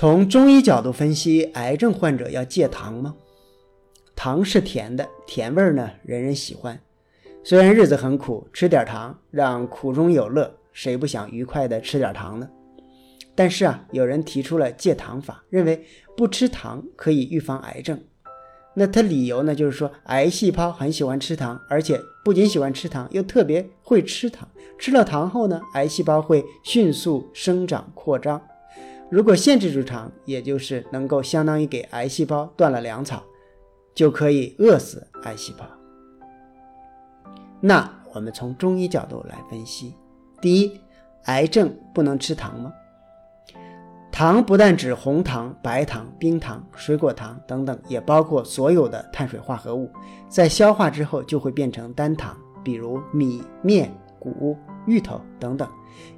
从中医角度分析，癌症患者要戒糖吗？糖是甜的，甜味儿呢，人人喜欢。虽然日子很苦，吃点糖让苦中有乐，谁不想愉快的吃点糖呢？但是啊，有人提出了戒糖法，认为不吃糖可以预防癌症。那他理由呢，就是说癌细胞很喜欢吃糖，而且不仅喜欢吃糖，又特别会吃糖。吃了糖后呢，癌细胞会迅速生长扩张。如果限制住糖，也就是能够相当于给癌细胞断了粮草，就可以饿死癌细胞。那我们从中医角度来分析：第一，癌症不能吃糖吗？糖不但指红糖、白糖、冰糖、水果糖等等，也包括所有的碳水化合物，在消化之后就会变成单糖，比如米、面、谷、芋头等等。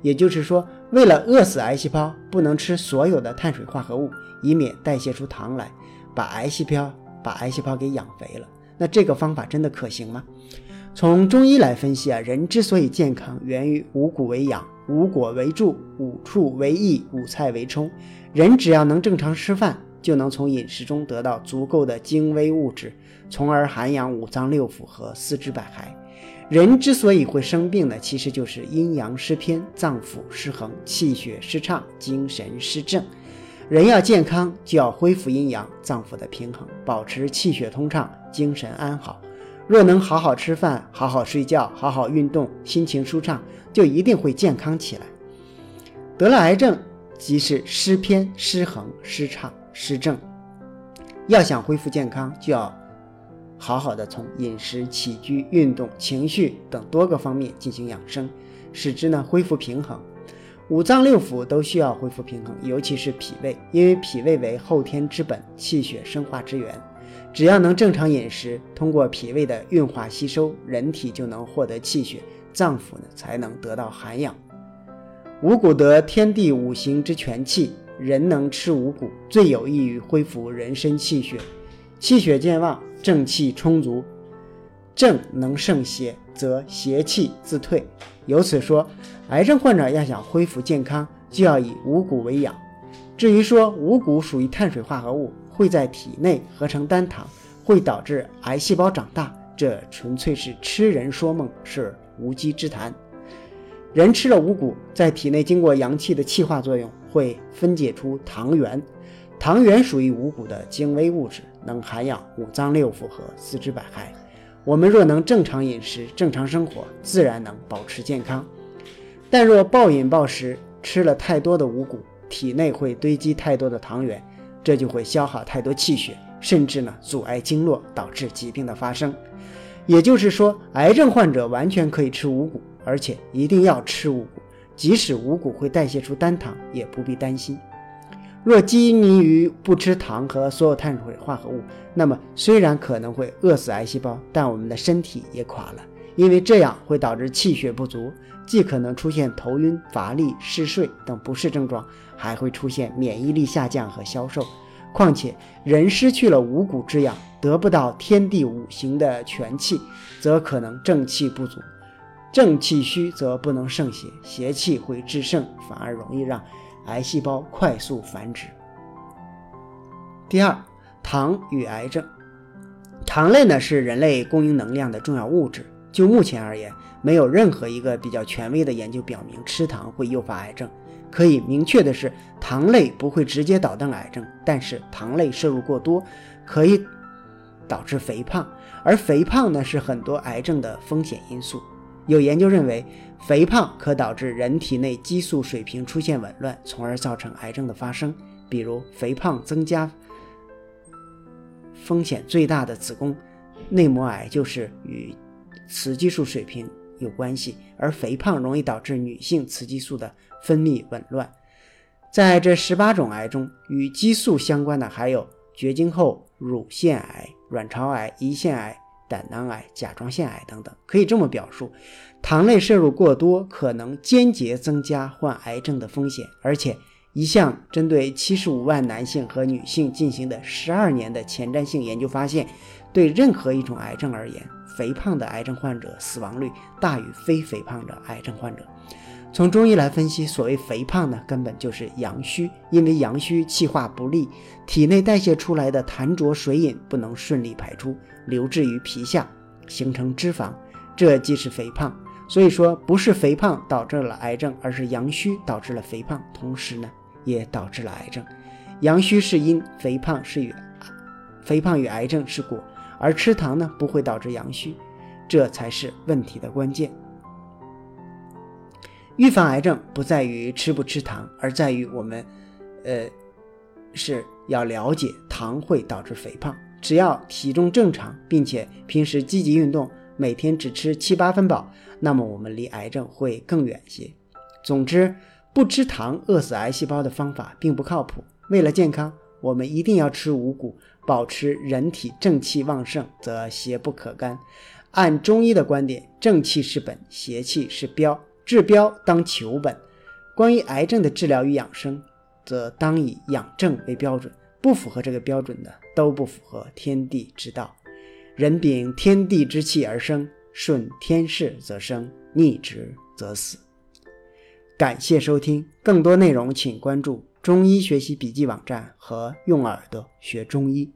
也就是说，为了饿死癌细胞，不能吃所有的碳水化合物，以免代谢出糖来，把癌细胞把癌细胞给养肥了。那这个方法真的可行吗？从中医来分析啊，人之所以健康，源于五谷为养，五果为助，五畜为益，五菜为充。人只要能正常吃饭，就能从饮食中得到足够的精微物质，从而涵养五脏六腑和四肢百骸。人之所以会生病呢，其实就是阴阳失偏、脏腑失衡、气血失畅、精神失正。人要健康，就要恢复阴阳、脏腑的平衡，保持气血通畅、精神安好。若能好好吃饭、好好睡觉、好好运动，心情舒畅，就一定会健康起来。得了癌症，即是失偏、失衡、失畅、失正。要想恢复健康，就要。好好的从饮食、起居、运动、情绪等多个方面进行养生，使之呢恢复平衡。五脏六腑都需要恢复平衡，尤其是脾胃，因为脾胃为后天之本，气血生化之源。只要能正常饮食，通过脾胃的运化吸收，人体就能获得气血，脏腑呢才能得到涵养。五谷得天地五行之全气，人能吃五谷，最有益于恢复人身气血，气血健旺。正气充足，正能胜邪，则邪气自退。由此说，癌症患者要想恢复健康，就要以五谷为养。至于说五谷属于碳水化合物，会在体内合成单糖，会导致癌细胞长大，这纯粹是痴人说梦，是无稽之谈。人吃了五谷，在体内经过阳气的气化作用，会分解出糖原。糖原属于五谷的精微物质，能涵养五脏六腑和四肢百骸。我们若能正常饮食、正常生活，自然能保持健康。但若暴饮暴食，吃了太多的五谷，体内会堆积太多的糖原，这就会消耗太多气血，甚至呢阻碍经络，导致疾病的发生。也就是说，癌症患者完全可以吃五谷，而且一定要吃五谷，即使五谷会代谢出单糖，也不必担心。若拘泥于不吃糖和所有碳水化合物，那么虽然可能会饿死癌细胞，但我们的身体也垮了，因为这样会导致气血不足，既可能出现头晕、乏力、嗜睡等不适症状，还会出现免疫力下降和消瘦。况且人失去了五谷之养，得不到天地五行的全气，则可能正气不足，正气虚则不能胜邪，邪气会制胜，反而容易让。癌细胞快速繁殖。第二，糖与癌症。糖类呢是人类供应能量的重要物质。就目前而言，没有任何一个比较权威的研究表明吃糖会诱发癌症。可以明确的是，糖类不会直接导致癌症，但是糖类摄入过多可以导致肥胖，而肥胖呢是很多癌症的风险因素。有研究认为，肥胖可导致人体内激素水平出现紊乱，从而造成癌症的发生。比如，肥胖增加风险最大的子宫内膜癌就是与雌激素水平有关系，而肥胖容易导致女性雌激素的分泌紊乱。在这十八种癌中，与激素相关的还有绝经后乳腺癌、卵巢癌、胰腺癌。胆囊癌、甲状腺癌等等，可以这么表述：糖类摄入过多可能间接增加患癌症的风险。而且，一项针对七十五万男性和女性进行的十二年的前瞻性研究发现，对任何一种癌症而言，肥胖的癌症患者死亡率大于非肥胖的癌症患者。从中医来分析，所谓肥胖呢，根本就是阳虚，因为阳虚气化不利，体内代谢出来的痰浊水饮不能顺利排出，留滞于皮下，形成脂肪，这即是肥胖。所以说，不是肥胖导致了癌症，而是阳虚导致了肥胖，同时呢，也导致了癌症。阳虚是因，肥胖是与肥胖与癌症是果，而吃糖呢，不会导致阳虚，这才是问题的关键。预防癌症不在于吃不吃糖，而在于我们，呃，是要了解糖会导致肥胖。只要体重正常，并且平时积极运动，每天只吃七八分饱，那么我们离癌症会更远些。总之，不吃糖饿死癌细胞的方法并不靠谱。为了健康，我们一定要吃五谷，保持人体正气旺盛，则邪不可干。按中医的观点，正气是本，邪气是标。治标当求本，关于癌症的治疗与养生，则当以养正为标准。不符合这个标准的，都不符合天地之道。人禀天地之气而生，顺天势则生，逆之则死。感谢收听，更多内容请关注中医学习笔记网站和用耳朵学中医。